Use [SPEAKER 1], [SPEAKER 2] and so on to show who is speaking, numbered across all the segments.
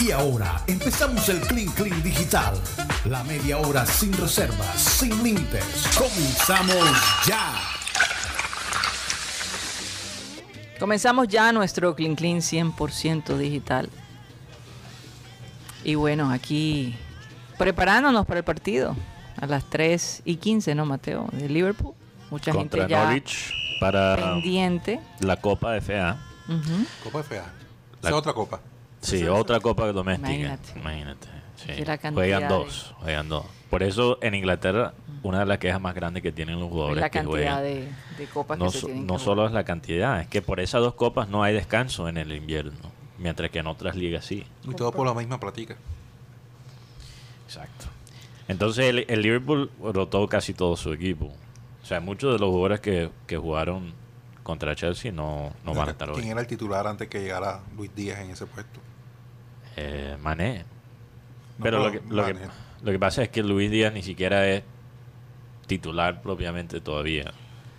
[SPEAKER 1] Y ahora empezamos el Clean Clean Digital. La media hora sin reservas, sin límites. Comenzamos ya.
[SPEAKER 2] Comenzamos ya nuestro Clean Clean 100% digital. Y bueno, aquí preparándonos para el partido a las 3 y 15, ¿no, Mateo? De Liverpool. Mucha
[SPEAKER 3] Contra
[SPEAKER 2] gente ya
[SPEAKER 3] Norwich para
[SPEAKER 2] pendiente.
[SPEAKER 3] la Copa de FA.
[SPEAKER 2] Ujú.
[SPEAKER 4] Copa FA.
[SPEAKER 3] La-
[SPEAKER 4] Esa es otra copa.
[SPEAKER 3] Sí, otra Copa doméstica.
[SPEAKER 2] Imagínate.
[SPEAKER 3] Imagínate. sí.
[SPEAKER 2] Que la cantidad
[SPEAKER 3] Juegan
[SPEAKER 2] de-
[SPEAKER 3] dos, juegan dos. Por eso en Inglaterra, una de las quejas más grandes que tienen los
[SPEAKER 2] Es
[SPEAKER 3] jugadores
[SPEAKER 2] la
[SPEAKER 3] que
[SPEAKER 2] cantidad
[SPEAKER 3] juegan.
[SPEAKER 2] de, de copas
[SPEAKER 3] No,
[SPEAKER 2] que se
[SPEAKER 3] so-
[SPEAKER 2] tienen
[SPEAKER 3] no
[SPEAKER 2] que
[SPEAKER 3] solo
[SPEAKER 2] jugar.
[SPEAKER 3] es la cantidad, es que por esas dos copas no hay descanso en el invierno, mientras que en otras ligas sí.
[SPEAKER 4] Y todo por la misma platica.
[SPEAKER 3] Exacto. Entonces el, el Liverpool rotó casi todo su equipo. O sea, muchos de los jugadores que, que jugaron contra Chelsea no, no van a estar
[SPEAKER 4] ¿Quién
[SPEAKER 3] hoy.
[SPEAKER 4] era el titular antes que llegara Luis Díaz en ese puesto?
[SPEAKER 3] Eh, Mané.
[SPEAKER 4] No,
[SPEAKER 3] Pero lo que, lo, que, lo que pasa es que Luis Díaz ni siquiera es titular propiamente todavía.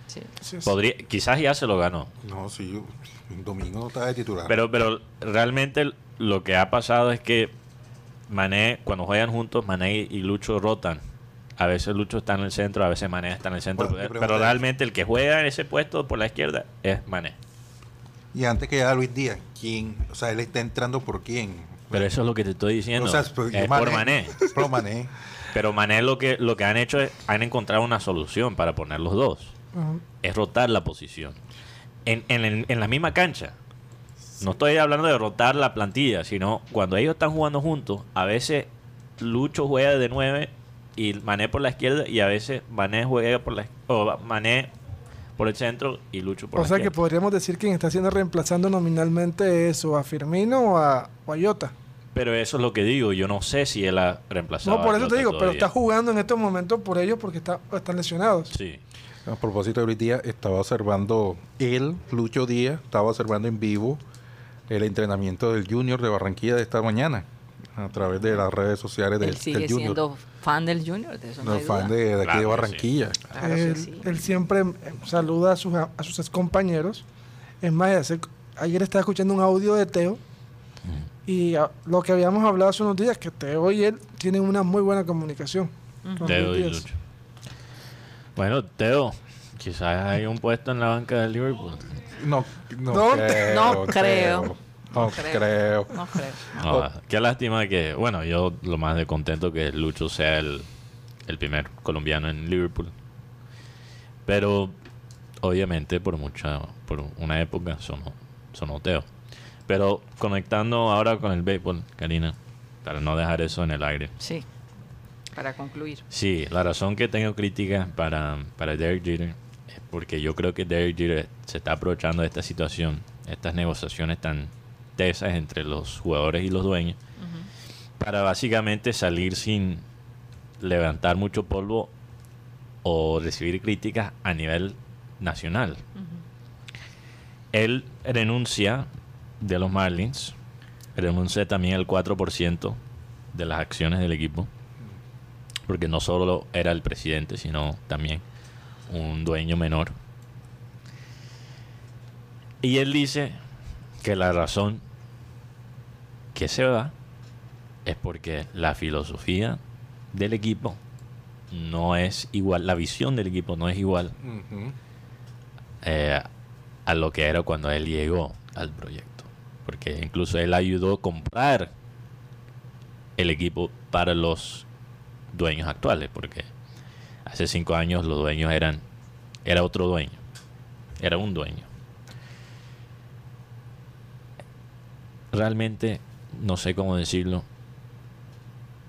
[SPEAKER 2] Sí.
[SPEAKER 5] Sí, sí.
[SPEAKER 3] Podría, quizás ya se lo ganó.
[SPEAKER 4] No, sí, un domingo no estaba de titular.
[SPEAKER 3] Pero, pero realmente lo que ha pasado es que Mané, cuando juegan juntos, Mané y Lucho rotan. A veces Lucho está en el centro, a veces Mané está en el centro.
[SPEAKER 4] Bueno,
[SPEAKER 3] pero, realmente el que juega en ese puesto por la izquierda es Mané.
[SPEAKER 4] y antes que llegara Luis Díaz, ¿quién? O sea, él está entrando por quién.
[SPEAKER 3] Pero eso es lo que te estoy diciendo.
[SPEAKER 4] O sea, pero
[SPEAKER 3] es por Mané. Pero Mané lo que, lo que han hecho es, han encontrado una solución para poner los dos. Es rotar la posición. En, en, en la misma cancha. No estoy hablando de rotar la plantilla, sino cuando ellos están jugando juntos, a veces Lucho juega de 9 y Mané por la izquierda y a veces Mané juega por la o Mané por el centro y Lucho por
[SPEAKER 5] O
[SPEAKER 3] la
[SPEAKER 5] sea que podríamos decir quien está haciendo reemplazando nominalmente eso a Firmino o a, o a Jota.
[SPEAKER 3] Pero eso es lo que digo, yo no sé si él ha reemplazado
[SPEAKER 5] No, por
[SPEAKER 3] a
[SPEAKER 5] eso te digo, pero está jugando en estos momentos por ellos porque está, están lesionados.
[SPEAKER 3] Sí.
[SPEAKER 4] A propósito de Luis Díaz, estaba observando él, Lucho Díaz, estaba observando en vivo el entrenamiento del Junior de Barranquilla de esta mañana a través de las redes sociales del,
[SPEAKER 2] Él sigue
[SPEAKER 4] del Junior.
[SPEAKER 2] siendo fan del Junior, de eso no,
[SPEAKER 4] No,
[SPEAKER 2] hay
[SPEAKER 4] fan
[SPEAKER 2] duda.
[SPEAKER 4] de, de aquí de
[SPEAKER 3] sí.
[SPEAKER 4] Barranquilla.
[SPEAKER 2] Claro
[SPEAKER 5] él,
[SPEAKER 2] sí.
[SPEAKER 5] él siempre eh, saluda a sus, a sus ex compañeros. Es más, hace- ayer estaba escuchando un audio de Teo y ah, lo que habíamos hablado hace unos días, que Teo y él tienen una muy buena comunicación. con
[SPEAKER 3] Teo y. Lucho. Bueno, Teo, quizás hay un puesto en la banca del Liverpool.
[SPEAKER 4] No, no,
[SPEAKER 5] No,
[SPEAKER 4] creo.
[SPEAKER 2] no creo.
[SPEAKER 4] No creo.
[SPEAKER 2] creo. No creo.
[SPEAKER 3] No,
[SPEAKER 4] Oh.
[SPEAKER 3] Qué lástima que, bueno, yo lo más de contento que Lucho sea el, el primer colombiano en Liverpool. Pero obviamente por mucha, por una época sonó Teo. Pero conectando ahora con el béisbol, Karina, para no dejar eso en el aire.
[SPEAKER 2] Sí. Para concluir.
[SPEAKER 3] Sí, la razón que tengo críticas para, para Derek Jeter es porque yo creo que Derek Jeter se está aprovechando de esta situación, estas negociaciones tan tesas entre los jugadores y los dueños, para básicamente salir sin levantar mucho polvo o recibir críticas a nivel nacional. Él renuncia de los Marlins, renuncia también el 4% de las acciones del equipo porque no solo era el presidente, sino también un dueño menor. Y él dice que la razón que se va es porque la filosofía del equipo no es igual, la visión del equipo no es igual eh, a lo que era cuando él llegó al proyecto. Porque incluso él ayudó a comprar el equipo para los dueños actuales, porque hace cinco años los dueños eran, era otro dueño, era un dueño. Realmente no sé cómo decirlo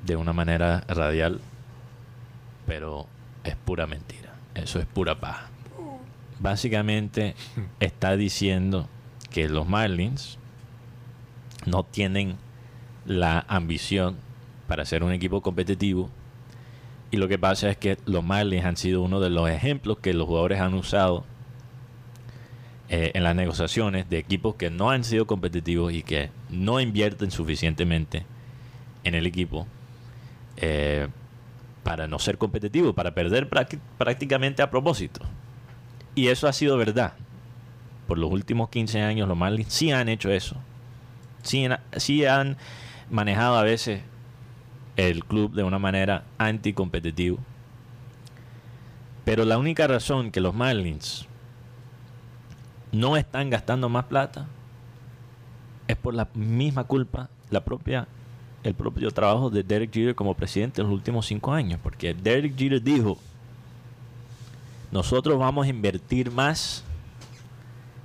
[SPEAKER 3] de una manera radial, pero es pura mentira, eso es pura paja. Básicamente está diciendo que los Marlins no tienen la ambición para ser un equipo competitivo. Y lo que pasa es que los Marlins han sido uno de los ejemplos que los jugadores han usado eh, en las negociaciones de equipos que no han sido competitivos y que no invierten suficientemente en el equipo eh, para no ser competitivos, para perder prácti- prácticamente a propósito. Y eso ha sido verdad. Por los últimos 15 años los Marlins sí han hecho eso. Sí, sí han manejado a veces el club de una manera anticompetitiva. Pero la única razón que los Marlins no están gastando más plata es por la misma culpa, la propia, el propio trabajo de Derek Jeter como presidente en los últimos cinco años. Porque Derek Jeter dijo, nosotros vamos a invertir más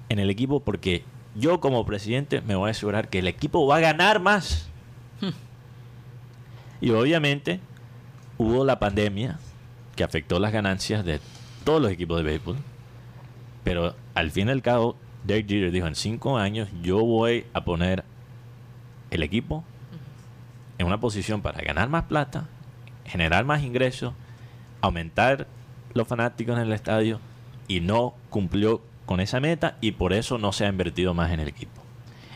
[SPEAKER 3] en el equipo porque yo como presidente me voy a asegurar que el equipo va a ganar más. y obviamente hubo la pandemia que afectó las ganancias de todos los equipos de béisbol. Pero al fin y al cabo, Derek Jeter dijo, en cinco años yo voy a poner el equipo en una posición para ganar más plata, generar más ingresos, aumentar los fanáticos en el estadio y no cumplió con esa meta y por eso no se ha invertido más en el equipo.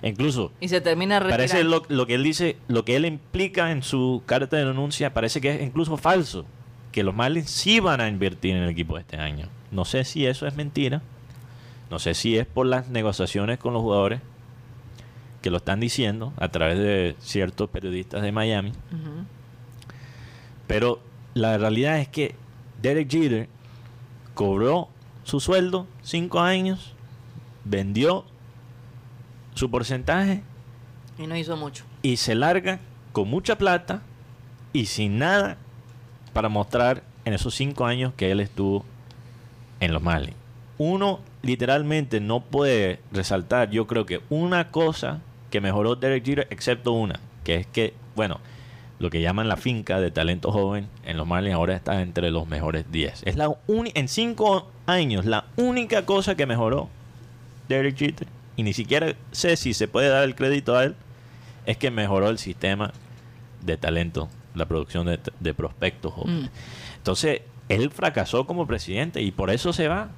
[SPEAKER 3] Incluso
[SPEAKER 2] Y se termina
[SPEAKER 3] parece lo, lo que él dice, lo que él implica en su carta de denuncia, parece que es incluso falso. Que los Marlins sí van a invertir en el equipo este año. No sé si eso es mentira. No sé si es por las negociaciones con los jugadores que lo están diciendo a través de ciertos periodistas de Miami. Pero la realidad es que Derek Jeter cobró su sueldo cinco años, vendió su porcentaje
[SPEAKER 2] Y no hizo mucho.
[SPEAKER 3] y se larga con mucha plata y sin nada para mostrar en esos cinco años que él estuvo en los Marlins. Uno literalmente no puede resaltar, yo creo que una cosa que mejoró Derek Jeter, excepto una, que es que, bueno, lo que llaman la finca de talento joven en los Marlins ahora está entre los mejores 10. Es la en cinco años la única cosa que mejoró Derek Jeter, y ni siquiera sé si se puede dar el crédito a él, es que mejoró el sistema de talento, la producción de, de prospectos jóvenes.
[SPEAKER 2] Mm.
[SPEAKER 3] Entonces, él fracasó como presidente y por eso se va.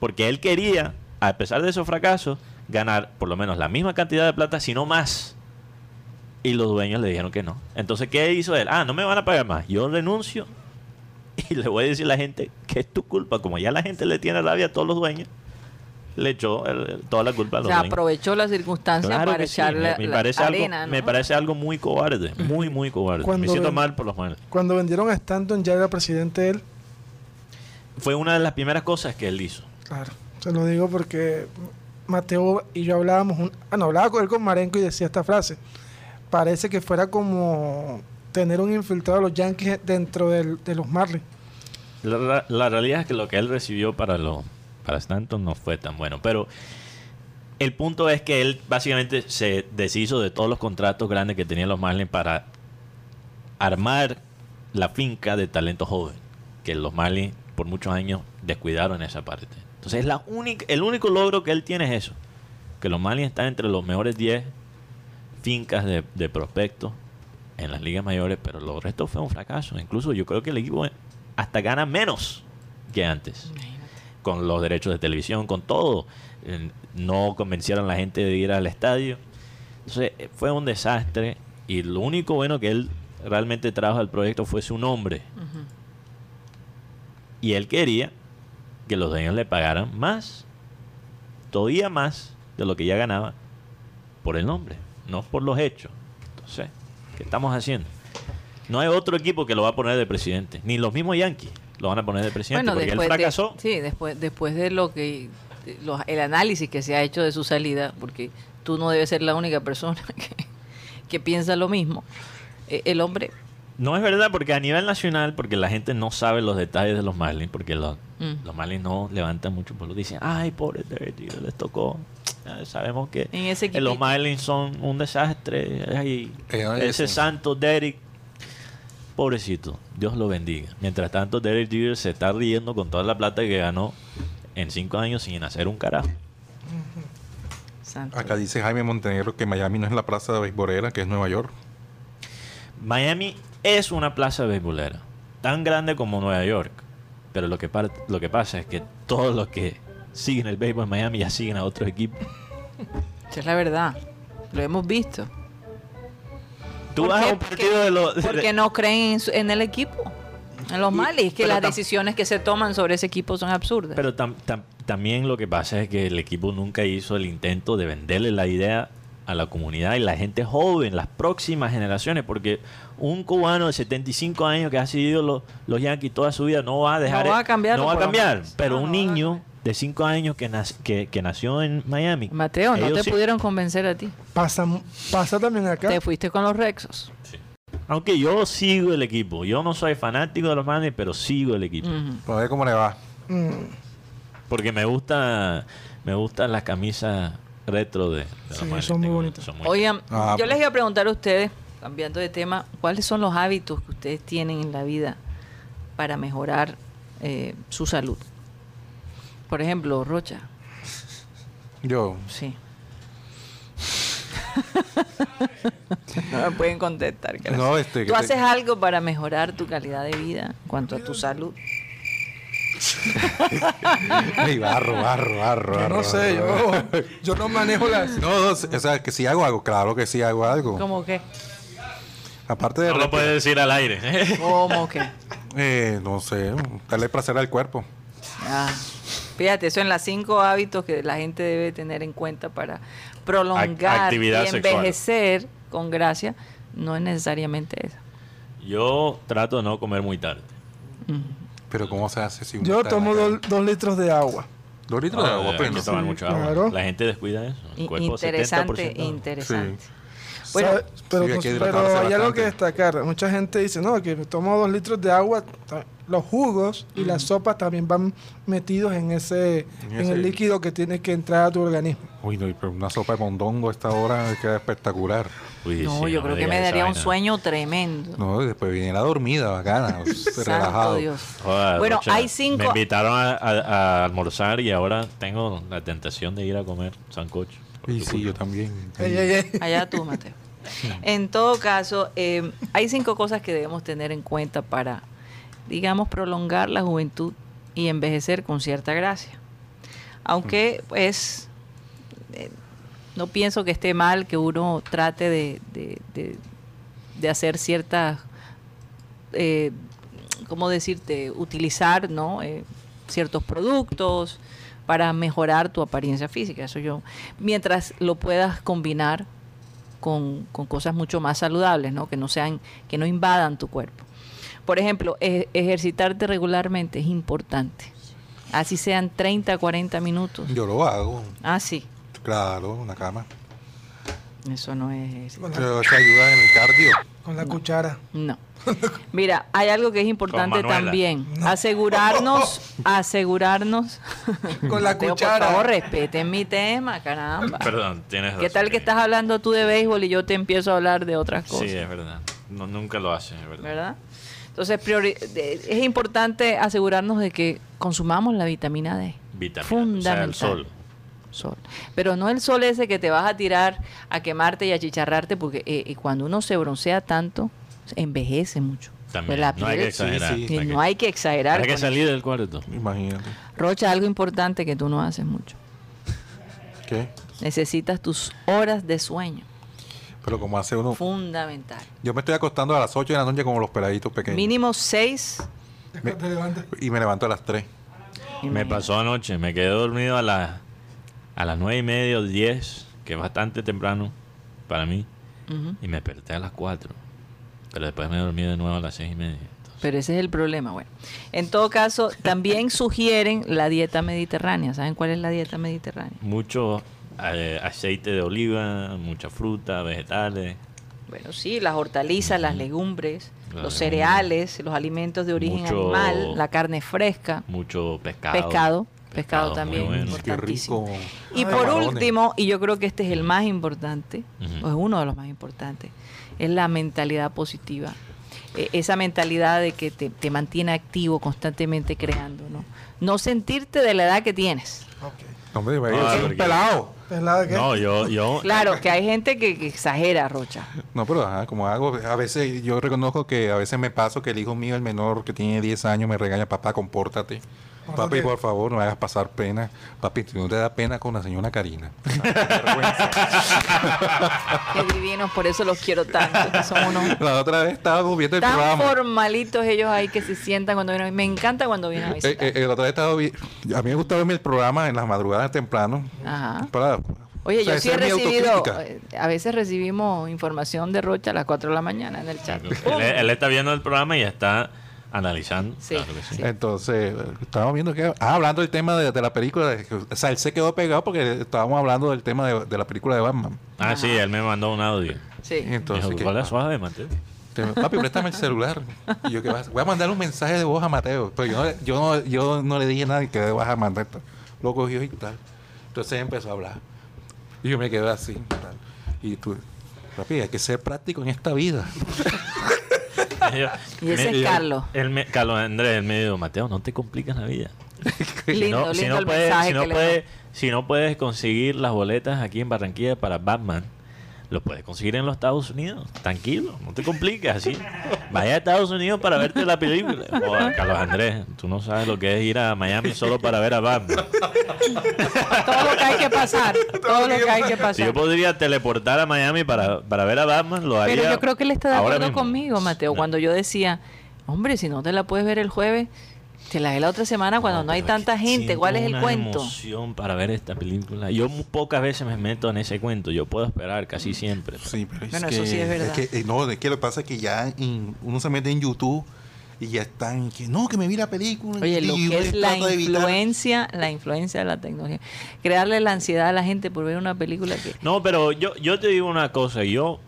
[SPEAKER 3] Porque él quería, a pesar de esos fracasos, ganar por lo menos la misma cantidad de plata, si no más. Y los dueños le dijeron que no. Entonces, ¿qué hizo él? Ah, no me van a pagar más. Yo renuncio y le voy a decir a la gente que es tu culpa. Como ya la gente le tiene rabia a todos los dueños, le echó el- toda la culpa a
[SPEAKER 2] O
[SPEAKER 3] los
[SPEAKER 2] sea,
[SPEAKER 3] dueños.
[SPEAKER 2] aprovechó la circunstancia
[SPEAKER 3] Claro
[SPEAKER 2] para
[SPEAKER 3] que sí,
[SPEAKER 2] echarle
[SPEAKER 3] me, me
[SPEAKER 2] la
[SPEAKER 3] parece
[SPEAKER 2] arena,
[SPEAKER 3] algo,
[SPEAKER 2] ¿no?
[SPEAKER 3] me parece algo muy cobarde, muy, muy cobarde.
[SPEAKER 5] Cuando
[SPEAKER 3] me siento
[SPEAKER 5] ven-
[SPEAKER 3] mal por los.
[SPEAKER 5] Cuando vendieron a Stanton ya era presidente él.
[SPEAKER 3] Fue una de las primeras cosas que él hizo.
[SPEAKER 5] Claro. Se lo digo porque Mateo y yo hablábamos, un, ah, no, hablaba con él con Marenco y decía esta frase. Parece que fuera como tener un infiltrado de los Yankees dentro de los Marlins.
[SPEAKER 3] La, realidad es que lo que él recibió para lo para Stanton no fue tan bueno, pero el punto es que él básicamente se deshizo de todos los contratos grandes que tenían los Marlins para armar la finca de talento joven, que los Marlins por muchos años descuidaron esa parte. Entonces es la única, el único logro que él tiene es eso, que los Marlins están entre los mejores 10 fincas de, de prospectos en las ligas mayores, pero lo resto fue un fracaso. Incluso yo creo que el equipo hasta gana menos que antes. Con los derechos de televisión, con todo. Eh, No convencieron a la gente de ir al estadio. Entonces eh, fue un desastre. Y lo único bueno que él realmente trajo al proyecto fue su nombre. Y él quería que los dueños le pagaran más, todavía más de lo que ya ganaba por el nombre, no por los hechos. Entonces, ¿qué estamos haciendo? No hay otro equipo que lo va a poner de presidente, ni los mismos Yankees lo van a poner de presidente,
[SPEAKER 2] Bueno,
[SPEAKER 3] porque él
[SPEAKER 2] de,
[SPEAKER 3] fracasó.
[SPEAKER 2] sí, después, después de lo que de los- el análisis que se ha hecho de su salida, porque tú no debes ser la única persona que, que piensa lo mismo. Eh, el hombre,
[SPEAKER 3] No es verdad, porque a nivel nacional, porque la gente no sabe los detalles de los Marlins, porque los,
[SPEAKER 2] Mm.
[SPEAKER 3] los Marlins no levantan mucho por lo dicen, ay, pobre Derek Jeter, les tocó. Ya sabemos que
[SPEAKER 2] En ese
[SPEAKER 3] eh, los. Marlins son un desastre. ay,
[SPEAKER 4] Eh,
[SPEAKER 3] ese santo Derek, pobrecito, Dios lo bendiga. Mientras tanto, Derek Jeter se está riendo con toda la plata que ganó en cinco años sin hacer un carajo.
[SPEAKER 2] santo.
[SPEAKER 4] Acá dice Jaime Montenegro que Miami no es la plaza de beisbolera, que es Nueva York.
[SPEAKER 3] Miami es una plaza beisbolera, tan grande como Nueva York. Pero lo que, lo que pasa es que todos los que siguen el béisbol en Miami ya siguen a otros equipos.
[SPEAKER 2] Esa es la verdad. Lo hemos visto.
[SPEAKER 3] Tú
[SPEAKER 2] ¿Por
[SPEAKER 3] vas a un partido de los...
[SPEAKER 2] Porque no creen en, su- en el equipo. En los males. que las decisiones que se toman sobre ese equipo son absurdas.
[SPEAKER 3] Pero tam- tam- también lo que pasa es que el equipo nunca hizo el intento de venderle la idea a la comunidad y la gente joven, las próximas generaciones, porque un cubano de 75 años que ha seguido los, los Yankees toda su vida no va a dejar,
[SPEAKER 2] No va a cambiar
[SPEAKER 3] no va a cambiar, pero
[SPEAKER 2] No,
[SPEAKER 3] un
[SPEAKER 2] no
[SPEAKER 3] niño de 5 años que, nac- que, que nació en Miami.
[SPEAKER 2] Mateo, no te
[SPEAKER 3] sí-
[SPEAKER 2] pudieron convencer a ti.
[SPEAKER 5] Pasa, pasa también acá.
[SPEAKER 2] Te fuiste con los Rexos.
[SPEAKER 3] Aunque yo sigo el equipo, yo no soy fanático de los Marlins, pero sigo el equipo.
[SPEAKER 4] A ver cómo le va.
[SPEAKER 5] Mm,
[SPEAKER 3] Porque me gusta me gustan las camisas retro de,
[SPEAKER 5] Sí, son muy bonitas.
[SPEAKER 2] Oigan,
[SPEAKER 4] Ah,
[SPEAKER 2] yo
[SPEAKER 4] pues.
[SPEAKER 2] les iba a preguntar a ustedes, cambiando de tema, ¿cuáles son los hábitos que ustedes tienen en la vida para mejorar eh, su salud? Por ejemplo, Rocha,
[SPEAKER 4] Yo,
[SPEAKER 2] sí. no me pueden contestar. gracias.
[SPEAKER 4] No, este, que
[SPEAKER 2] ¿Tú
[SPEAKER 4] te-
[SPEAKER 2] haces algo para mejorar tu calidad de vida en cuanto a tu salud?
[SPEAKER 4] Ay, barro, barro, barro,
[SPEAKER 5] yo
[SPEAKER 4] barro,
[SPEAKER 5] no sé,
[SPEAKER 4] barro.
[SPEAKER 5] yo, yo no manejo las...
[SPEAKER 4] No, o sea, que si hago algo, claro que sí hago algo.
[SPEAKER 2] ¿Cómo que?
[SPEAKER 4] Aparte de
[SPEAKER 3] No lo puedes decir al aire.
[SPEAKER 2] ¿Cómo que?
[SPEAKER 4] eh, no sé, darle placer al cuerpo.
[SPEAKER 2] Ah, fíjate, eso en las cinco hábitos que la gente debe tener en cuenta para prolongar
[SPEAKER 3] actividad
[SPEAKER 2] y
[SPEAKER 3] sexual.
[SPEAKER 2] envejecer con gracia, no es necesariamente esa.
[SPEAKER 3] Yo trato de no comer muy tarde.
[SPEAKER 4] Pero ¿cómo se hace si uno
[SPEAKER 5] Yo
[SPEAKER 4] está en
[SPEAKER 5] tomo dos, dos litros de agua.
[SPEAKER 4] Dos litros de
[SPEAKER 3] Ah,
[SPEAKER 4] agua,
[SPEAKER 5] Sí,
[SPEAKER 3] mucha agua.
[SPEAKER 5] claro.
[SPEAKER 3] La gente descuida eso. El
[SPEAKER 2] I-
[SPEAKER 3] cuerpo
[SPEAKER 2] interesante,
[SPEAKER 3] 70%.
[SPEAKER 2] interesante.
[SPEAKER 4] Sí.
[SPEAKER 2] Bueno,
[SPEAKER 5] ¿Sabe? pero,
[SPEAKER 4] Sí, hay
[SPEAKER 5] pues,
[SPEAKER 4] que
[SPEAKER 5] pero hay algo que destacar. Mucha gente dice, no, que tomo dos litros de agua. Los jugos y las sopas también van metidos en ese,
[SPEAKER 4] En
[SPEAKER 5] en
[SPEAKER 4] ese-
[SPEAKER 5] el líquido que tiene que entrar a tu organismo.
[SPEAKER 4] Uy, no, pero una sopa de mondongo a esta hora queda espectacular.
[SPEAKER 3] Uy,
[SPEAKER 2] no,
[SPEAKER 3] sí,
[SPEAKER 2] yo
[SPEAKER 3] no
[SPEAKER 2] creo que me daría un sueño tremendo.
[SPEAKER 4] No, y después viene la dormida, bacana,
[SPEAKER 2] Santo
[SPEAKER 4] relajado.
[SPEAKER 2] Dios.
[SPEAKER 3] Joder,
[SPEAKER 2] Bueno,
[SPEAKER 3] Rocha,
[SPEAKER 2] hay cinco-
[SPEAKER 3] Me invitaron a, a- a almorzar y ahora tengo la tentación de ir a comer sancocho.
[SPEAKER 4] sí,
[SPEAKER 3] culpa.
[SPEAKER 4] yo también.
[SPEAKER 5] Ey, ey, ey.
[SPEAKER 2] Allá tú, Mateo. En todo caso, eh, hay cinco cosas que debemos tener en cuenta para, digamos, prolongar la juventud y envejecer con cierta gracia. Aunque, pues, eh, no pienso que esté mal que uno trate de, de- de- hacer ciertas, eh, ¿cómo decirte? Utilizar, ¿no? Ciertos productos para mejorar tu apariencia física. Eso yo, mientras lo puedas combinar con, con cosas mucho más saludables, ¿no? Que no sean, que no invadan tu cuerpo. Por ejemplo, e- ejercitarte regularmente es importante. Así sean 30, 40 minutos.
[SPEAKER 4] Yo lo hago,
[SPEAKER 2] Ah, sí.
[SPEAKER 4] claro, una cama.
[SPEAKER 2] Eso no es ejercicio.
[SPEAKER 5] Con la,
[SPEAKER 4] Pero eso ayuda en el cardio.
[SPEAKER 5] con la cuchara.
[SPEAKER 2] No. Mira, hay algo que es importante también. Asegurarnos, asegurarnos.
[SPEAKER 5] Con la
[SPEAKER 2] Mateo,
[SPEAKER 5] cuchara.
[SPEAKER 2] Por favor, respeten mi tema, caramba.
[SPEAKER 3] Perdón, tienes
[SPEAKER 2] ¿Qué tal que estás hablando tú de béisbol y yo te empiezo a hablar de otras cosas?
[SPEAKER 3] Sí, es verdad. No, nunca lo haces, es verdad.
[SPEAKER 2] ¿verdad? Entonces, priori- es importante asegurarnos de que consumamos la vitamina D.
[SPEAKER 3] Vitamina,
[SPEAKER 2] Fundamental.
[SPEAKER 3] o sea, el sol.
[SPEAKER 2] Sol. Pero no el sol ese que te vas a tirar a quemarte y a chicharrarte, porque eh, eh, cuando uno se broncea tanto, envejece mucho.
[SPEAKER 3] También.
[SPEAKER 2] Pues la
[SPEAKER 3] no hay que
[SPEAKER 2] piel-
[SPEAKER 3] exagerar.
[SPEAKER 4] sí, sí.
[SPEAKER 2] y
[SPEAKER 3] Hay
[SPEAKER 2] no hay que exagerar.
[SPEAKER 3] hay que salir del cuarto.
[SPEAKER 4] Imagínate.
[SPEAKER 2] Rocha, algo importante que tú no haces mucho.
[SPEAKER 4] ¿Qué?
[SPEAKER 2] Necesitas tus horas de sueño.
[SPEAKER 4] Pero como hace uno...
[SPEAKER 2] Fundamental.
[SPEAKER 4] Yo me estoy acostando a las 8 de la noche como los peladitos pequeños.
[SPEAKER 2] Mínimo seis.
[SPEAKER 5] Después te levantas.
[SPEAKER 4] Y me levanto a las 3.
[SPEAKER 3] Me pasó anoche, me quedé dormido a, las a las nueve y media o 10, que es bastante temprano para mí, y me desperté a las 4. Pero después me dormí de nuevo a las seis y media. Entonces,
[SPEAKER 2] Pero ese es el problema. Bueno, en todo caso, también sugieren la dieta mediterránea. ¿Saben cuál es la dieta mediterránea?
[SPEAKER 3] mucho eh, aceite de oliva, mucha fruta, vegetales,
[SPEAKER 2] Bueno, sí, las hortalizas, las legumbres, los
[SPEAKER 3] legumbres.
[SPEAKER 2] cereales, los alimentos de origen
[SPEAKER 3] Mucho-
[SPEAKER 2] animal, la carne fresca,
[SPEAKER 3] mucho pescado.
[SPEAKER 2] pescado, pescado, también,
[SPEAKER 3] bueno.
[SPEAKER 4] Qué
[SPEAKER 2] importantísimo.
[SPEAKER 4] rico.
[SPEAKER 2] Y
[SPEAKER 4] Ay,
[SPEAKER 2] por
[SPEAKER 4] camarones.
[SPEAKER 2] último, y yo creo que este es el más importante, o es uno de los más importantes, es la mentalidad positiva. Eh, esa mentalidad de que te, te mantiene activo constantemente creando, ¿no? No sentirte de la edad que tienes.
[SPEAKER 4] Hombre,
[SPEAKER 3] Ah, porque-
[SPEAKER 4] pelado.
[SPEAKER 5] ¿Pelado de qué?
[SPEAKER 3] No, yo, yo,
[SPEAKER 2] Claro, que hay gente que, que exagera, Rocha.
[SPEAKER 4] No, pero ajá, como hago, a veces yo reconozco que a veces me paso que el hijo mío, el menor que tiene 10 años, me regaña, papá, compórtate. Papi, por favor, no me hagas pasar pena. Papi, tú no te da pena con la señora Karina. Qué
[SPEAKER 2] divinos, por eso los quiero tanto. que son unos
[SPEAKER 4] La otra vez estábamos viendo el
[SPEAKER 2] tan
[SPEAKER 4] programa.
[SPEAKER 2] formalitos ellos ahí que se sientan cuando vienen. Me encanta cuando vienen a
[SPEAKER 4] Eh,
[SPEAKER 2] visitar.
[SPEAKER 4] eh, eh, la otra vez estaba vi- a mí me gusta verme el programa en las madrugadas temprano
[SPEAKER 2] Ajá.
[SPEAKER 4] para
[SPEAKER 2] Oye,
[SPEAKER 4] O sea,
[SPEAKER 2] yo sí he recibido, a veces recibimos información de Rocha a las 4 de la mañana en el chat.
[SPEAKER 3] Él, él está viendo el programa y está analizando.
[SPEAKER 2] Sí,
[SPEAKER 3] Claro que sí.
[SPEAKER 2] sí.
[SPEAKER 4] Entonces, estábamos viendo que... Ah, hablando del tema de, de la película. de- o sea, él se quedó pegado porque estábamos hablando del tema de, de la película de Batman.
[SPEAKER 3] Ah, sí, él me mandó un audio.
[SPEAKER 2] Sí.
[SPEAKER 4] Entonces.
[SPEAKER 3] ¿cuál es suave, Mateo?
[SPEAKER 4] Te- Papi, préstame el celular. Y yo, ¿qué vas? Voy a mandar un mensaje de voz a Mateo. Pero yo no, yo no, yo no le dije nada y que vas a mandar. Lo cogió y tal. Entonces empezó a hablar. Y yo me quedé así. tal. Y tú, papi, hay que ser práctico en esta vida.
[SPEAKER 2] Y ese
[SPEAKER 3] Me-
[SPEAKER 2] es Carlos.
[SPEAKER 3] me- Carlos Andrés, él me dijo, Mateo, no te complicas la vida.
[SPEAKER 2] Lindo,
[SPEAKER 3] no, si no
[SPEAKER 2] el
[SPEAKER 3] puedes,
[SPEAKER 2] mensaje
[SPEAKER 3] si no
[SPEAKER 2] que le
[SPEAKER 3] puedes,
[SPEAKER 2] dio.
[SPEAKER 3] si no puedes conseguir las boletas aquí en Barranquilla para Batman, lo puedes conseguir en los Estados Unidos. Tranquilo, no te compliques así. Vaya a Estados Unidos para verte la película. Joder, Carlos Andrés, tú no sabes lo que es ir a Miami solo para ver a Batman.
[SPEAKER 2] Todo lo que hay que pasar. Todo lo que hay que
[SPEAKER 3] Si
[SPEAKER 2] pasar.
[SPEAKER 3] yo podría teleportar a Miami para, para ver a Batman, lo haría.
[SPEAKER 2] Pero yo creo que él está de acuerdo
[SPEAKER 3] mismo.
[SPEAKER 2] conmigo, Mateo. Cuando yo decía, hombre, si no te la puedes ver el jueves, te la ve la otra semana cuando no, hay
[SPEAKER 3] es
[SPEAKER 2] tanta
[SPEAKER 3] que
[SPEAKER 2] gente. ¿Cuál es el
[SPEAKER 3] una
[SPEAKER 2] cuento?
[SPEAKER 3] emoción para ver esta película. Yo muy pocas veces me meto en ese cuento. Yo puedo esperar casi siempre.
[SPEAKER 4] Sí, pero
[SPEAKER 2] Bueno, eso sí es verdad.
[SPEAKER 4] que, eh, no, es que lo que pasa es que ya en- uno se mete en YouTube y ya están que no, que me vi la película.
[SPEAKER 2] Oye, lo que es la
[SPEAKER 4] de
[SPEAKER 2] influencia, la influencia de la tecnología. Crearle la ansiedad a la gente por ver una película que...
[SPEAKER 3] No, pero yo, yo te digo una cosa. Yo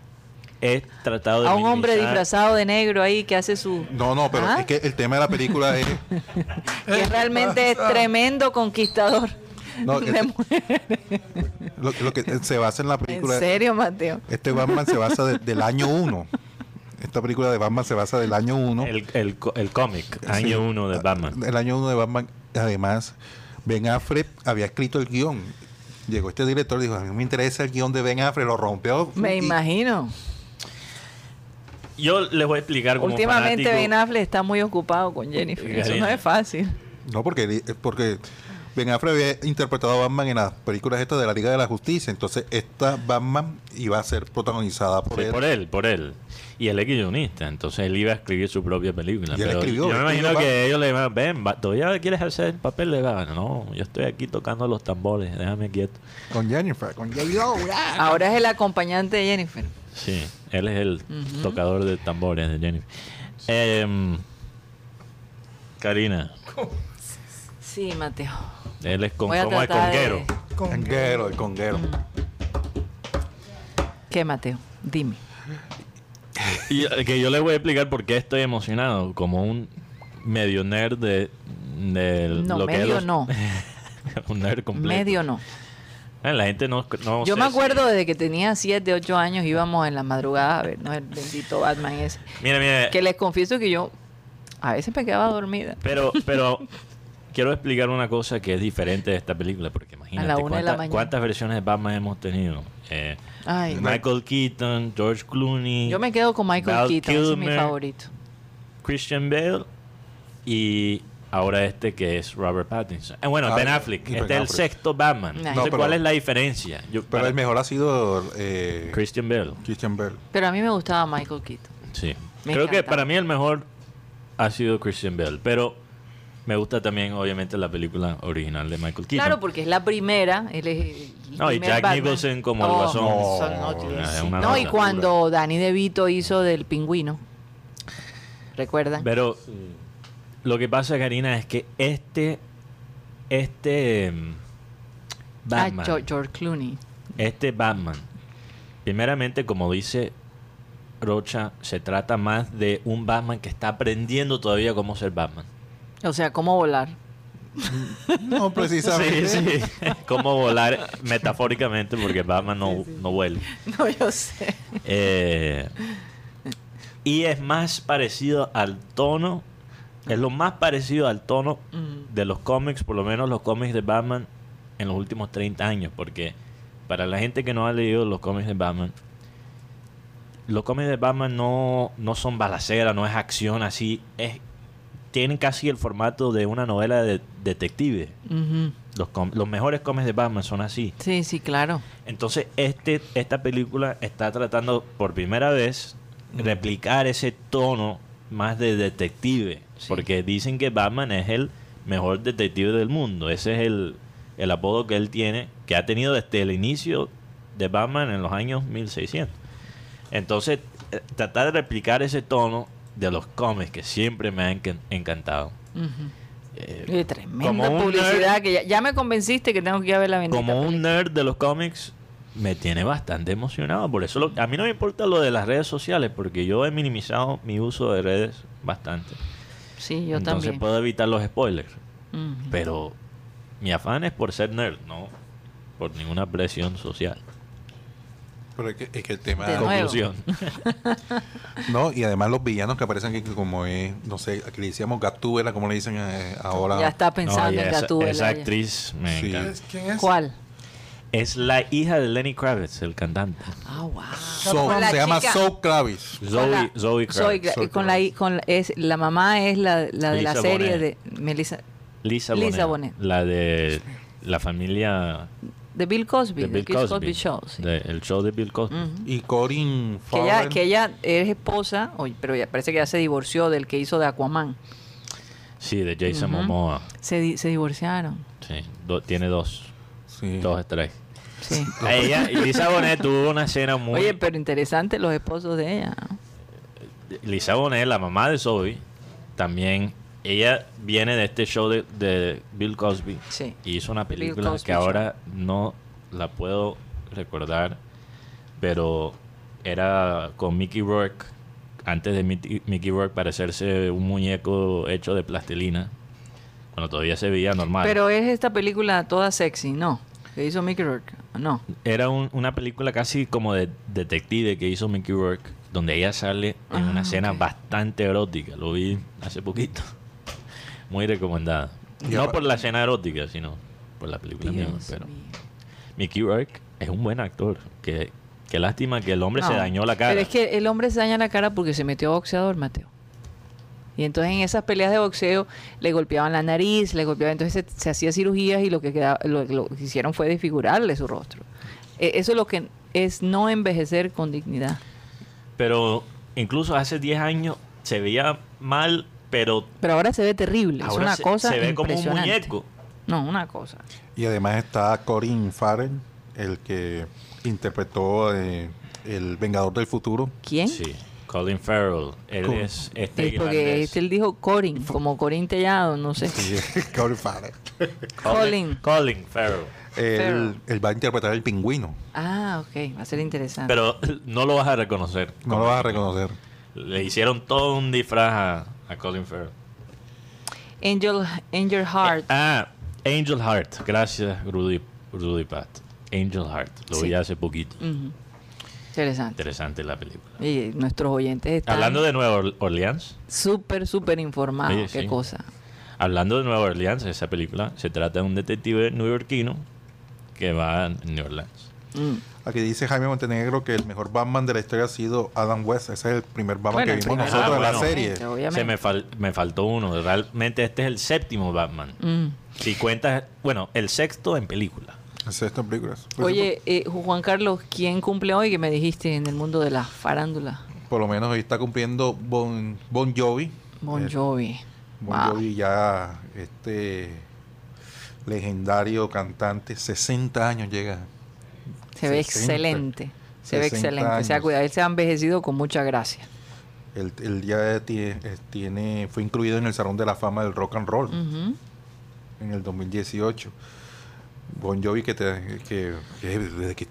[SPEAKER 3] he tratado de.
[SPEAKER 2] A un hombre disfrazado de negro ahí que hace su...
[SPEAKER 4] No, no, pero
[SPEAKER 2] ¿Ah?
[SPEAKER 4] es que el tema de la película es.
[SPEAKER 2] que realmente es tremendo conquistador.
[SPEAKER 4] No,
[SPEAKER 2] de
[SPEAKER 4] es-
[SPEAKER 2] mujeres.
[SPEAKER 4] lo, lo que se basa en la
[SPEAKER 2] en
[SPEAKER 4] película.
[SPEAKER 2] serio, Mateo.
[SPEAKER 4] Este Batman se basa de- del año 1. Esta película de Batman se basa del año 1.
[SPEAKER 3] El, el, co- el cómic,
[SPEAKER 4] Sí.
[SPEAKER 3] año uno de Batman.
[SPEAKER 4] El año 1 de Batman. Además, Ben Affleck había escrito el guion. Llegó este director y dijo: A mí me interesa el guion de Ben Affleck. Lo rompió.
[SPEAKER 2] Me
[SPEAKER 4] y-
[SPEAKER 2] imagino.
[SPEAKER 3] Yo les voy a explicar como
[SPEAKER 2] Últimamente
[SPEAKER 3] fanático-
[SPEAKER 2] Ben Affleck está muy ocupado con Jennifer. Eso no es fácil.
[SPEAKER 4] No, porque, porque Ben Affleck había interpretado a Batman en las películas estas de la Liga de la Justicia. Entonces, esta Batman iba a ser protagonizada por
[SPEAKER 3] Sí,
[SPEAKER 4] él.
[SPEAKER 3] por él, por él. Y él es guionista, entonces él iba a escribir su propia película.
[SPEAKER 4] Y él
[SPEAKER 3] pero
[SPEAKER 4] escribió,
[SPEAKER 3] yo me imagino
[SPEAKER 4] escribió
[SPEAKER 3] que ellos le iban, ven, ¿todavía quieres hacer el papel de Batman? No, yo estoy aquí tocando los tambores, déjame quieto.
[SPEAKER 4] Con Jennifer, con J.Lo.
[SPEAKER 2] Ahora es el acompañante de Jennifer.
[SPEAKER 3] Sí, él es el tocador de tambores de Jennifer. Em, Karina,
[SPEAKER 2] Sí, Mateo.
[SPEAKER 3] él es con, como el
[SPEAKER 2] de-
[SPEAKER 3] conguero.
[SPEAKER 4] Conguero, el conguero.
[SPEAKER 2] ¿Qué, Mateo? Dime.
[SPEAKER 3] Y eh, que yo les voy a explicar por qué estoy emocionado, como un medio nerd de, de
[SPEAKER 2] No,
[SPEAKER 3] lo que es
[SPEAKER 2] medio
[SPEAKER 3] los-
[SPEAKER 2] no.
[SPEAKER 3] un nerd completo.
[SPEAKER 2] Medio no.
[SPEAKER 3] Eh, La gente no, no
[SPEAKER 2] Yo me acuerdo desde que tenía 7, 8 años íbamos en la madrugada a ver ¿no? el bendito Batman ese.
[SPEAKER 3] Mira, mira,
[SPEAKER 2] Que les confieso que yo a veces me quedaba dormida.
[SPEAKER 3] pero, pero quiero explicar una cosa que es diferente de esta película, porque imagínate cuánta- cuántas versiones de Batman hemos tenido. Eh,
[SPEAKER 2] Ay,
[SPEAKER 3] Michael Keaton, George Clooney,
[SPEAKER 2] yo me quedo con Michael
[SPEAKER 3] Val
[SPEAKER 2] Keaton, ese es mi favorito.
[SPEAKER 3] Christian Bale y ahora este que es Robert Pattinson. Eh, bueno,
[SPEAKER 4] Ah,
[SPEAKER 3] Ben Affleck.
[SPEAKER 4] Ben
[SPEAKER 3] Este es el
[SPEAKER 4] Affleck.
[SPEAKER 3] sexto Batman.
[SPEAKER 2] No,
[SPEAKER 3] No, sé
[SPEAKER 4] pero-
[SPEAKER 3] cuál es la diferencia. Yo,
[SPEAKER 4] Pero
[SPEAKER 3] para-
[SPEAKER 4] el mejor ha sido eh,
[SPEAKER 3] Christian Bale.
[SPEAKER 4] Christian Bale.
[SPEAKER 2] Pero a mí me gustaba Michael Keaton.
[SPEAKER 3] Sí.
[SPEAKER 2] Me
[SPEAKER 3] Creo que para mí el mejor ha sido Christian Bale, pero me gusta también obviamente la película original de Michael Keaton.
[SPEAKER 2] Claro, porque es la primera. Él es el
[SPEAKER 3] No, y Jack
[SPEAKER 2] Batman.
[SPEAKER 3] Nicholson como el
[SPEAKER 2] Oh,
[SPEAKER 3] Guasón.
[SPEAKER 2] eso no
[SPEAKER 3] una
[SPEAKER 2] y cuando Danny DeVito hizo del pingüino. ¿Recuerdan?
[SPEAKER 3] Pero lo que pasa, Karina, es que este este mm,
[SPEAKER 2] Ah,
[SPEAKER 3] Batman,
[SPEAKER 2] George Clooney.
[SPEAKER 3] este Batman, primeramente como dice Rocha, se trata más de un Batman que está aprendiendo todavía cómo ser Batman.
[SPEAKER 2] O sea, cómo volar.
[SPEAKER 4] No, precisamente.
[SPEAKER 3] Sí, sí. Cómo volar metafóricamente, porque Batman no, no vuela.
[SPEAKER 2] No, yo sé.
[SPEAKER 3] Eh, y es más parecido al tono, es lo más parecido al tono
[SPEAKER 2] Mm.
[SPEAKER 3] de los cómics, por lo menos los cómics de Batman en los últimos 30 años, porque para la gente que no ha leído los cómics de Batman, los cómics de Batman no, no son balacera, no es acción así, es, tienen casi el formato de una novela de detective. Los, mejores cómics de Batman son así.
[SPEAKER 2] Sí, sí, claro.
[SPEAKER 3] Entonces, este, esta película está tratando por primera vez replicar ese tono más de detective.
[SPEAKER 2] Sí.
[SPEAKER 3] Porque dicen que Batman es el mejor detective del mundo. Ese es el, el apodo que él tiene que ha tenido desde el inicio de Batman en los años 1600. Entonces, eh, tratar de replicar ese tono de los cómics que siempre me han encan- encantado. Eh,
[SPEAKER 2] tremenda
[SPEAKER 3] como
[SPEAKER 2] publicidad
[SPEAKER 3] nerd-
[SPEAKER 2] que ya, ya me convenciste que tengo que ir a ver la
[SPEAKER 3] como un
[SPEAKER 2] película.
[SPEAKER 3] nerd de los cómics, me tiene bastante emocionado. Por eso lo- a mí no me importa lo de las redes sociales, porque yo he minimizado mi uso de redes bastante.
[SPEAKER 2] Sí, yo
[SPEAKER 3] Entonces
[SPEAKER 2] también.
[SPEAKER 3] puedo evitar los spoilers. Pero mi afán es por ser nerd, no por ninguna presión social.
[SPEAKER 4] Pero es que, es que el tema...
[SPEAKER 2] De.
[SPEAKER 3] Conclusión.
[SPEAKER 4] No, y además los villanos que aparecen aquí, como es, no sé, aquí le decíamos Gatúbela, como le dicen eh, ahora.
[SPEAKER 2] Ya está pensando
[SPEAKER 3] No,
[SPEAKER 2] en
[SPEAKER 3] esa,
[SPEAKER 2] Gatúbela.
[SPEAKER 3] esa
[SPEAKER 2] ya.
[SPEAKER 3] actriz me
[SPEAKER 4] Sí.
[SPEAKER 3] encanta.
[SPEAKER 5] ¿Quién es?
[SPEAKER 2] ¿Cuál?
[SPEAKER 3] Es la hija de Lenny Kravitz, el cantante.
[SPEAKER 2] Ah, wow.
[SPEAKER 4] So- se llama
[SPEAKER 2] chica-
[SPEAKER 4] Zoe Kravis.
[SPEAKER 2] con
[SPEAKER 3] Zoe, Zoe
[SPEAKER 2] Zoe
[SPEAKER 3] Kravitz.
[SPEAKER 2] Con la, con la- es, la mamá es la, la de la serie
[SPEAKER 3] Bonet.
[SPEAKER 2] de Melissa,
[SPEAKER 3] Lisa,
[SPEAKER 2] Lisa
[SPEAKER 3] Bonet,
[SPEAKER 2] Bonet.
[SPEAKER 3] La de la familia
[SPEAKER 2] de Bill Cosby,
[SPEAKER 3] de Bill Cosby.
[SPEAKER 2] Show. sí.
[SPEAKER 3] de- el show de Bill Cosby.
[SPEAKER 4] Y Corin
[SPEAKER 2] que, ella,
[SPEAKER 4] Farrell.
[SPEAKER 2] que ella es esposa, pero ya parece que ya se divorció del que hizo de Aquaman.
[SPEAKER 3] Sí, de Jason. Momoa.
[SPEAKER 2] Se, di- se divorciaron.
[SPEAKER 3] Sí, do- tiene dos,
[SPEAKER 4] Sí.
[SPEAKER 3] dos estrellas.
[SPEAKER 2] Sí.
[SPEAKER 3] Ella, Lisa Bonet tuvo una escena muy...
[SPEAKER 2] Oye, pero interesante los esposos de ella. ¿no?
[SPEAKER 3] Lisa Bonet, la mamá de Zoe, también, ella viene de este show de, de Bill Cosby.
[SPEAKER 2] Sí.
[SPEAKER 3] Y hizo una película que ahora no la puedo recordar, pero era con Mickey Rourke, antes de Mickey, Mickey Rourke parecerse un muñeco hecho de plastilina, cuando todavía se veía normal.
[SPEAKER 2] Pero es esta película toda sexy, ¿no? Que hizo Mickey Rourke. No.
[SPEAKER 3] Era un- una película casi como de detective que hizo Mickey Rourke, donde ella sale en
[SPEAKER 2] Ah,
[SPEAKER 3] una escena bastante erótica. Lo vi hace poquito. Muy recomendada. No por la escena erótica, sino por la película misma. Pero
[SPEAKER 2] mío.
[SPEAKER 3] Mickey Rourke es un buen actor. Qué, qué lástima que el hombre se dañó la cara.
[SPEAKER 2] Pero es que el hombre se daña la cara porque se metió boxeador, Mateo. Y entonces en esas peleas de boxeo le golpeaban la nariz, le golpeaban, entonces se, se hacía cirugías y lo que, quedaba, lo, lo que hicieron fue desfigurarle su rostro. Eh, eso es lo que es no envejecer con dignidad.
[SPEAKER 3] Pero incluso hace 10 años se veía mal, pero
[SPEAKER 2] Pero ahora se ve terrible, es una
[SPEAKER 3] se,
[SPEAKER 2] cosa
[SPEAKER 3] se ve como un muñeco.
[SPEAKER 2] No, una cosa.
[SPEAKER 4] Y además está Corin Farrell, el que interpretó eh, el Vengador del Futuro.
[SPEAKER 2] ¿Quién?
[SPEAKER 3] Sí. Colin Farrell. Él
[SPEAKER 4] Cool.
[SPEAKER 3] es este
[SPEAKER 2] Es porque este él dijo Corin, como Corin Tellado, no sé.
[SPEAKER 4] Corin Farrell.
[SPEAKER 2] Colin.
[SPEAKER 3] Colin Farrell.
[SPEAKER 4] Él, él va a interpretar el pingüino.
[SPEAKER 2] Ah, ok, va a ser interesante.
[SPEAKER 3] Pero no lo vas a reconocer.
[SPEAKER 4] No lo vas a reconocer.
[SPEAKER 3] Le hicieron todo un disfraz a, a Colin Farrell.
[SPEAKER 2] Angel, Angel Heart.
[SPEAKER 3] Ah, Angel Heart. Gracias, Rudy, Rudy Pat. Angel Heart. Lo vi hace poquito.
[SPEAKER 2] Interesante.
[SPEAKER 3] Interesante la película.
[SPEAKER 2] Y nuestros oyentes están
[SPEAKER 3] Hablando de Nueva Or- Orleans.
[SPEAKER 2] súper, súper informados.
[SPEAKER 3] Oye,
[SPEAKER 2] Qué
[SPEAKER 3] sí.
[SPEAKER 2] cosa.
[SPEAKER 3] Hablando de Nueva Orleans, esa película se trata de un detective neoyorquino que va a New Orleans.
[SPEAKER 2] Mm.
[SPEAKER 4] Aquí dice Jaime Montenegro que el mejor Batman de la historia ha sido Adam West. Ese es el primer Batman
[SPEAKER 2] Bueno,
[SPEAKER 4] que
[SPEAKER 2] el
[SPEAKER 4] vimos nosotros
[SPEAKER 3] Ah,
[SPEAKER 4] en la serie.
[SPEAKER 2] Obviamente.
[SPEAKER 3] Se me, fal- me faltó uno. Realmente este es el séptimo Batman.
[SPEAKER 2] Mm.
[SPEAKER 3] Si cuentas, bueno, el sexto en película.
[SPEAKER 4] Es esta película. Pues,
[SPEAKER 2] Oye, eh, Juan Carlos, ¿quién cumple hoy que me dijiste en el mundo de la farándula?
[SPEAKER 4] Por lo menos hoy está cumpliendo Bon, bon Jovi.
[SPEAKER 2] Bon
[SPEAKER 4] Eh,
[SPEAKER 2] Jovi.
[SPEAKER 4] Bon
[SPEAKER 2] Wow.
[SPEAKER 4] Jovi ya, este legendario cantante, 60 años llega.
[SPEAKER 2] Se ve
[SPEAKER 4] 60,
[SPEAKER 2] excelente. Se ve
[SPEAKER 4] 60
[SPEAKER 2] excelente. O sea,
[SPEAKER 4] años.
[SPEAKER 2] cuidado, él se ha envejecido con mucha gracia.
[SPEAKER 4] Él, él ya tiene, tiene, fue incluido en el Salón de la Fama del Rock and Roll
[SPEAKER 2] Ujú.
[SPEAKER 4] en el 2018. Bon Jovi, que, te- que, que desde que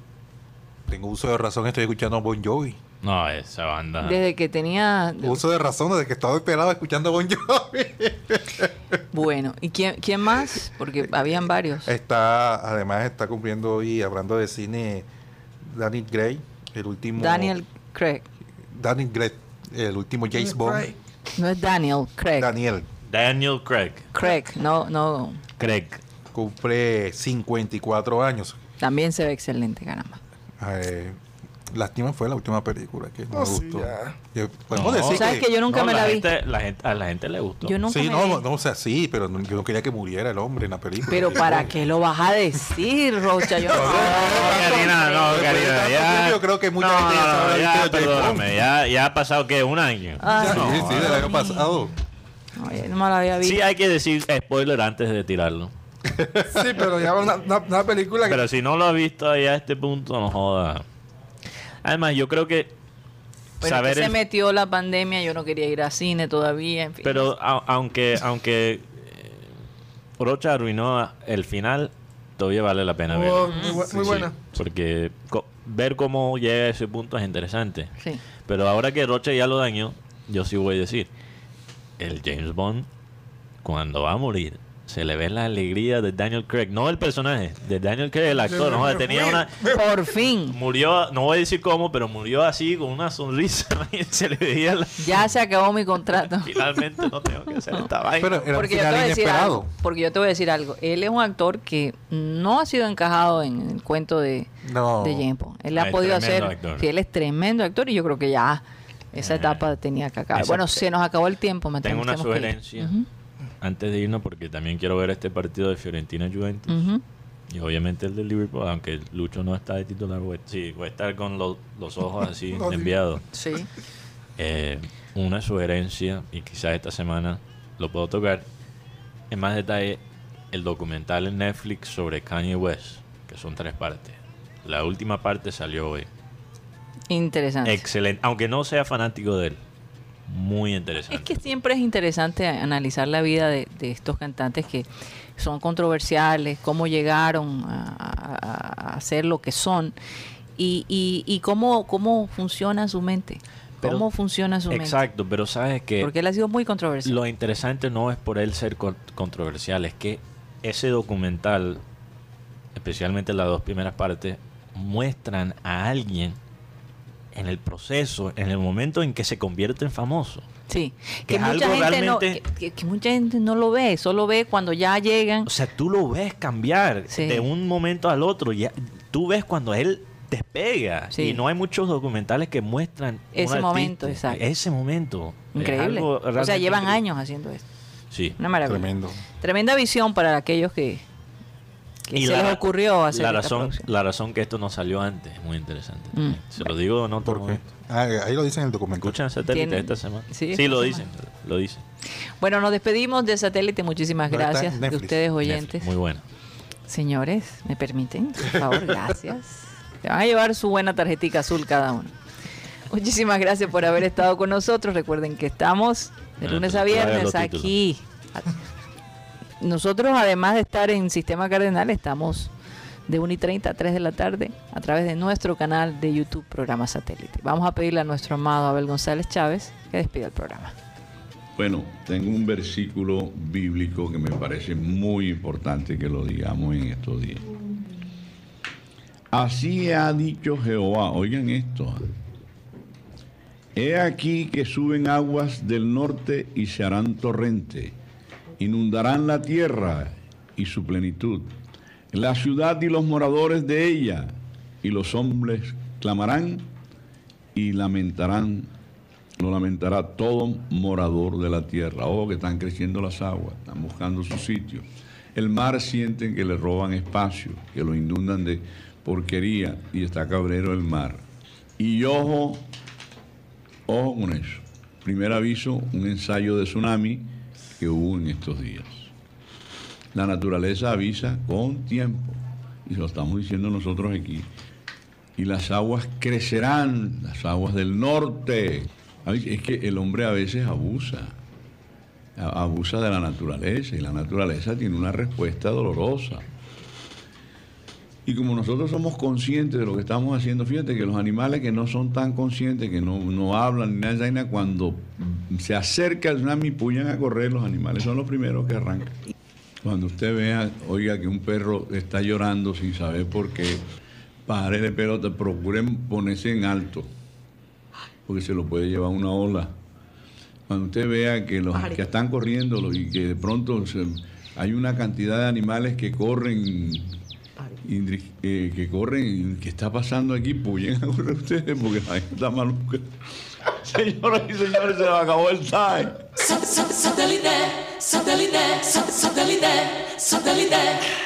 [SPEAKER 4] tengo uso de razón estoy escuchando a Bon Jovi.
[SPEAKER 3] No, esa banda.
[SPEAKER 2] Desde que tenía...
[SPEAKER 4] Uso de razón desde que estaba pelado escuchando a Bon Jovi.
[SPEAKER 2] Bueno, ¿y quién, quién más? Porque habían varios.
[SPEAKER 4] Está, además está cumpliendo hoy, hablando de cine, Daniel Gray, el último...
[SPEAKER 2] Daniel Craig.
[SPEAKER 4] Daniel Gray, el último James Bond.
[SPEAKER 2] No es Daniel, Craig.
[SPEAKER 4] Daniel
[SPEAKER 3] Daniel Craig.
[SPEAKER 2] Craig, no, no.
[SPEAKER 3] Craig.
[SPEAKER 4] cumple 54 años.
[SPEAKER 2] También se ve excelente, caramba.
[SPEAKER 4] Eh, Lástima fue la última película que no
[SPEAKER 5] Oh,
[SPEAKER 4] me
[SPEAKER 5] sí,
[SPEAKER 4] gustó.
[SPEAKER 5] ya.
[SPEAKER 4] Yo- podemos
[SPEAKER 3] No.
[SPEAKER 4] decir
[SPEAKER 2] ¿Sabes que yo nunca
[SPEAKER 3] No,
[SPEAKER 2] me la, vi?
[SPEAKER 3] gente- la gente- a la gente le gustó.
[SPEAKER 2] Yo nunca
[SPEAKER 4] Sí,
[SPEAKER 2] me
[SPEAKER 4] no,
[SPEAKER 2] vi.
[SPEAKER 4] no, o sea, sí, pero no- yo no quería que muriera el hombre en la película.
[SPEAKER 2] Pero ¿para qué lo vas a decir, Rocha? Yo
[SPEAKER 3] No, Karina, no, Karina, ya.
[SPEAKER 4] yo creo que mucha
[SPEAKER 3] No,
[SPEAKER 4] gente ya sabe la
[SPEAKER 3] ya, perdóname, ya, ya ha pasado que un año.
[SPEAKER 2] Ay,
[SPEAKER 4] Sí, sí, del año pasado.
[SPEAKER 2] Oye, no me la había visto.
[SPEAKER 3] Sí, hay que decir spoiler antes de tirarlo.
[SPEAKER 5] Sí, pero ya una, una- una película que...
[SPEAKER 3] Pero si no lo has visto ahí a este punto, no joda. Además, yo creo que
[SPEAKER 2] Pero
[SPEAKER 3] saber
[SPEAKER 2] que se
[SPEAKER 3] el-
[SPEAKER 2] metió la pandemia, yo no quería ir a cine todavía, en fin.
[SPEAKER 3] Pero a- aunque aunque eh, Rocha arruinó el final, todavía vale la pena
[SPEAKER 5] Oh,
[SPEAKER 3] verlo.
[SPEAKER 5] muy, bu- muy
[SPEAKER 3] Sí,
[SPEAKER 5] buena.
[SPEAKER 3] porque co- ver cómo llega a ese punto es interesante.
[SPEAKER 2] Sí.
[SPEAKER 3] Pero ahora que Rocha ya lo dañó, yo sí voy a decir, el James Bond, cuando va a morir, se le ve la alegría de Daniel Craig, no el personaje, de Daniel Craig, el actor, no tenía una...
[SPEAKER 2] Por fin.
[SPEAKER 3] Murió, no voy a decir cómo, pero murió así con una sonrisa y se le veía la...
[SPEAKER 2] Ya se acabó mi contrato.
[SPEAKER 3] Finalmente no tengo que hacer esta vaina.
[SPEAKER 4] Pero era
[SPEAKER 2] Porque yo, te voy a decir algo, porque yo te voy a decir algo. Él es un actor que no ha sido encajado en el cuento de,
[SPEAKER 4] No.
[SPEAKER 2] de James Bond. Él
[SPEAKER 3] Ah,
[SPEAKER 2] ha podido hacer.
[SPEAKER 3] tremendo actor.
[SPEAKER 2] Sí, él es tremendo actor y yo creo que ya esa
[SPEAKER 3] Eh,
[SPEAKER 2] etapa tenía que acabar. Bueno, se nos acabó el tiempo. me
[SPEAKER 3] Tengo una
[SPEAKER 2] ir.
[SPEAKER 3] Antes de irnos porque también quiero ver este partido de Fiorentina Juventus
[SPEAKER 2] ujú.
[SPEAKER 3] y obviamente el de Liverpool, aunque Lucho no está de titular, voy, sí, voy a estar con los, los ojos así enviados.
[SPEAKER 2] Sí.
[SPEAKER 3] Eh, una sugerencia y quizás esta semana lo puedo tocar en más detalle el documental en Netflix sobre Kanye West, que son tres partes. La última parte salió hoy.
[SPEAKER 2] Interesante.
[SPEAKER 3] Excelente, aunque no sea fanático de él. Muy interesante.
[SPEAKER 2] Es que siempre es interesante analizar la vida de, de estos cantantes que son controversiales, cómo llegaron a, a- ser lo que son y, y- y cómo, cómo funciona su mente.
[SPEAKER 3] Pero-
[SPEAKER 2] ¿Cómo funciona su mente?
[SPEAKER 3] Exacto, pero sabes que
[SPEAKER 2] Porque él ha sido muy controversial.
[SPEAKER 3] lo interesante no es por él ser con- controversial, es que ese documental, especialmente las dos primeras partes, muestran a alguien en el proceso, en el momento en que se convierte en famoso.
[SPEAKER 2] Sí,
[SPEAKER 3] que
[SPEAKER 2] mucha, gente no,
[SPEAKER 3] realmente-
[SPEAKER 2] que, que- que mucha gente no lo ve, solo ve cuando ya llegan.
[SPEAKER 3] O sea, tú lo ves cambiar
[SPEAKER 2] Sí.
[SPEAKER 3] de un momento al otro. Ya, tú ves cuando él despega.
[SPEAKER 2] Sí.
[SPEAKER 3] Y no hay muchos documentales que muestran
[SPEAKER 2] Ese momento,
[SPEAKER 3] artista.
[SPEAKER 2] exacto.
[SPEAKER 3] Ese momento.
[SPEAKER 2] Increíble. O sea, llevan
[SPEAKER 3] increíble.
[SPEAKER 2] años haciendo esto.
[SPEAKER 3] Sí.
[SPEAKER 2] Una maravilla.
[SPEAKER 4] Tremendo.
[SPEAKER 2] Tremenda visión para aquellos que, que
[SPEAKER 3] Y
[SPEAKER 2] se
[SPEAKER 3] la-
[SPEAKER 2] les ocurrió hacer
[SPEAKER 3] la razón, la razón que esto no salió antes es muy interesante.
[SPEAKER 2] Mm.
[SPEAKER 3] Se lo digo otro
[SPEAKER 4] ¿Por qué? Ah, ahí lo dicen en el documento.
[SPEAKER 3] Escuchan satélite esta semana.
[SPEAKER 2] sí,
[SPEAKER 3] lo
[SPEAKER 2] semana.
[SPEAKER 3] dicen. Lo dicen.
[SPEAKER 2] Bueno, nos despedimos de satélite. Muchísimas gracias de ustedes oyentes.
[SPEAKER 3] Netflix, Muy bueno.
[SPEAKER 2] Señores, ¿me permiten? Por favor, gracias. Te van a llevar su buena tarjetita azul cada uno. Muchísimas gracias por haber estado con nosotros. Recuerden que estamos de
[SPEAKER 3] Ah,
[SPEAKER 2] lunes a viernes aquí. Nosotros, además de estar en Sistema Cardenal, estamos de 1 y 30 a 3 de la tarde a través de nuestro canal de YouTube, Programa Satélite. Vamos a pedirle a nuestro amado Abel González Chávez que despida el programa.
[SPEAKER 6] Bueno, tengo un versículo bíblico que me parece muy importante que lo digamos en estos días. Así ha dicho Jehová, oigan esto. He aquí que suben aguas del norte y se harán torrente, inundarán la tierra y su plenitud, la ciudad y los moradores de ella, y los hombres clamarán y lamentarán, lo lamentará todo morador de la tierra. Ojo que están creciendo las aguas, están buscando su sitio. El mar sienten que le roban espacio, que lo inundan de porquería y está cabrero el mar. Y ojo, ojo con eso. Primer aviso, un ensayo de tsunami que hubo en estos días. La naturaleza avisa con tiempo, y lo estamos diciendo nosotros aquí. Y las aguas crecerán, las aguas del norte. Es que el hombre a veces abusa, abusa de la naturaleza, y la naturaleza tiene una respuesta dolorosa. Y como nosotros somos conscientes de lo que estamos haciendo, fíjate que los animales que no son tan conscientes, que no, no hablan ni nada, cuando se acerca el tsunami, puyan a correr, los animales son los primeros que arrancan. Cuando usted vea, oiga, que un perro está llorando sin saber por qué, pare de pelota, procuren ponerse en alto, porque se lo puede llevar una ola. Cuando usted vea que los que están corriendo y que de pronto hay una cantidad de animales que corren, eh, que corren, ¿qué está pasando aquí? Puyen a correr ustedes porque la gente está maluca. Señoras y señores, se nos acabó el time.
[SPEAKER 7] Satellite, satellite, satellite, satellite.